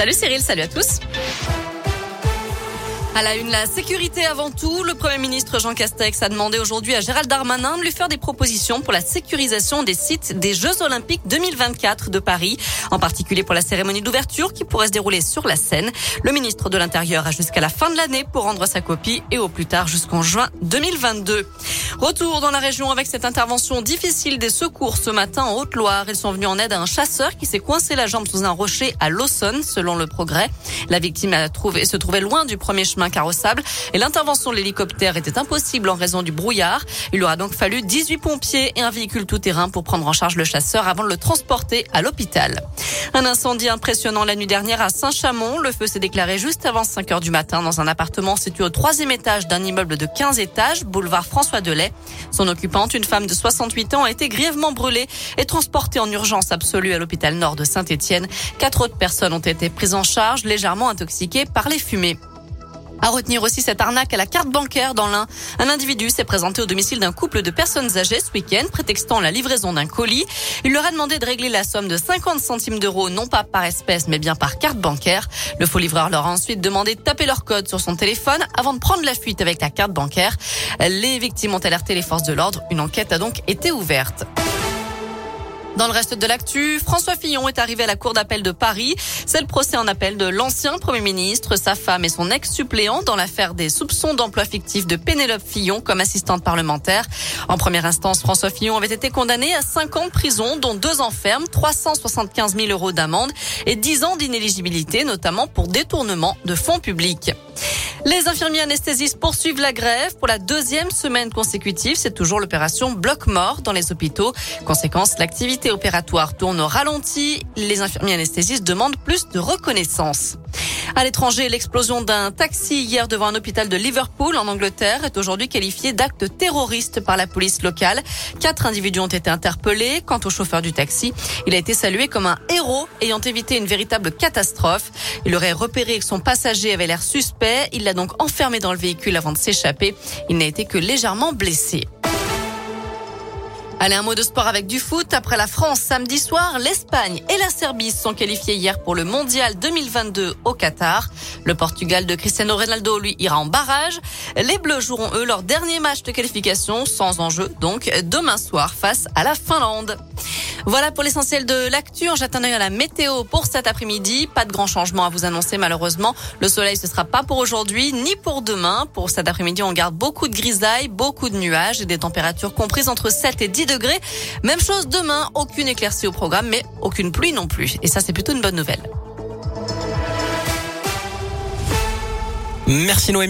Salut Cyril, salut à tous. À la une, la sécurité avant tout. Le Premier ministre Jean Castex a demandé aujourd'hui à Gérald Darmanin de lui faire des propositions pour la sécurisation des sites des Jeux Olympiques 2024 de Paris, en particulier pour la cérémonie d'ouverture qui pourrait se dérouler sur la Seine. Le ministre de l'Intérieur a jusqu'à la fin de l'année pour rendre sa copie et au plus tard jusqu'en juin 2022. Retour dans la région avec cette intervention difficile des secours ce matin en Haute-Loire. Ils sont venus en aide à un chasseur qui s'est coincé la jambe sous un rocher à Laussonne, selon le progrès. La victime a trouvé, se trouvait loin du premier chemin carrossable et l'intervention de l'hélicoptère était impossible en raison du brouillard. Il aura donc fallu 18 pompiers et un véhicule tout-terrain pour prendre en charge le chasseur avant de le transporter à l'hôpital. Un incendie impressionnant la nuit dernière à Saint-Chamond. Le feu s'est déclaré juste avant 5 heures du matin dans un appartement situé au troisième étage d'un immeuble de 15 étages, boulevard François Delay. Son occupante, une femme de 68 ans, a été grièvement brûlée et transportée en urgence absolue à l'hôpital nord de Saint-Étienne. Quatre autres personnes ont été prises en charge, légèrement intoxiquées par les fumées. À retenir aussi cette arnaque à la carte bancaire dans l'un. Un individu s'est présenté au domicile d'un couple de personnes âgées ce week-end, prétextant la livraison d'un colis. Il leur a demandé de régler la somme de 50 centimes d'euros, non pas par espèce, mais bien par carte bancaire. Le faux livreur leur a ensuite demandé de taper leur code sur son téléphone avant de prendre la fuite avec la carte bancaire. Les victimes ont alerté les forces de l'ordre. Une enquête a donc été ouverte. Dans le reste de l'actu, François Fillon est arrivé à la Cour d'appel de Paris. C'est le procès en appel de l'ancien Premier ministre, sa femme et son ex-suppléant dans l'affaire des soupçons d'emploi fictif de Pénélope Fillon comme assistante parlementaire. En première instance, François Fillon avait été condamné à 5 ans de prison, dont 2 ans ferme, 375 000 euros d'amende et 10 ans d'inéligibilité, notamment pour détournement de fonds publics. Les infirmiers anesthésistes poursuivent la grève pour la deuxième semaine consécutive. C'est toujours l'opération bloc mort dans les hôpitaux. Conséquence, l'activité opératoire tourne au ralenti. Les infirmiers anesthésistes demandent plus de reconnaissance. À l'étranger, l'explosion d'un taxi hier devant un hôpital de Liverpool en Angleterre est aujourd'hui qualifiée d'acte terroriste par la police locale. Quatre individus ont été interpellés. Quant au chauffeur du taxi, il a été salué comme un héros ayant évité une véritable catastrophe. Il aurait repéré que son passager avait l'air suspect. Il l'a donc enfermé dans le véhicule avant de s'échapper. Il n'a été que légèrement blessé. Allez, un mot de sport avec du foot. Après la France samedi soir, l'Espagne et la Serbie sont qualifiés hier pour le Mondial 2022 au Qatar. Le Portugal de Cristiano Ronaldo, lui, ira en barrage. Les Bleus joueront, eux, leur dernier match de qualification, sans enjeu, donc, demain soir face à la Finlande. Voilà pour l'essentiel de l'actu. On jette un œil à la météo pour cet après-midi. Pas de grand changement à vous annoncer malheureusement. Le soleil ce sera pas pour aujourd'hui ni pour demain. Pour cet après-midi, on garde beaucoup de grisailles, beaucoup de nuages et des températures comprises entre 7 et 10 Même chose demain, aucune éclaircie au programme, mais aucune pluie non plus. Et ça, c'est plutôt une bonne nouvelle. Merci Noémie.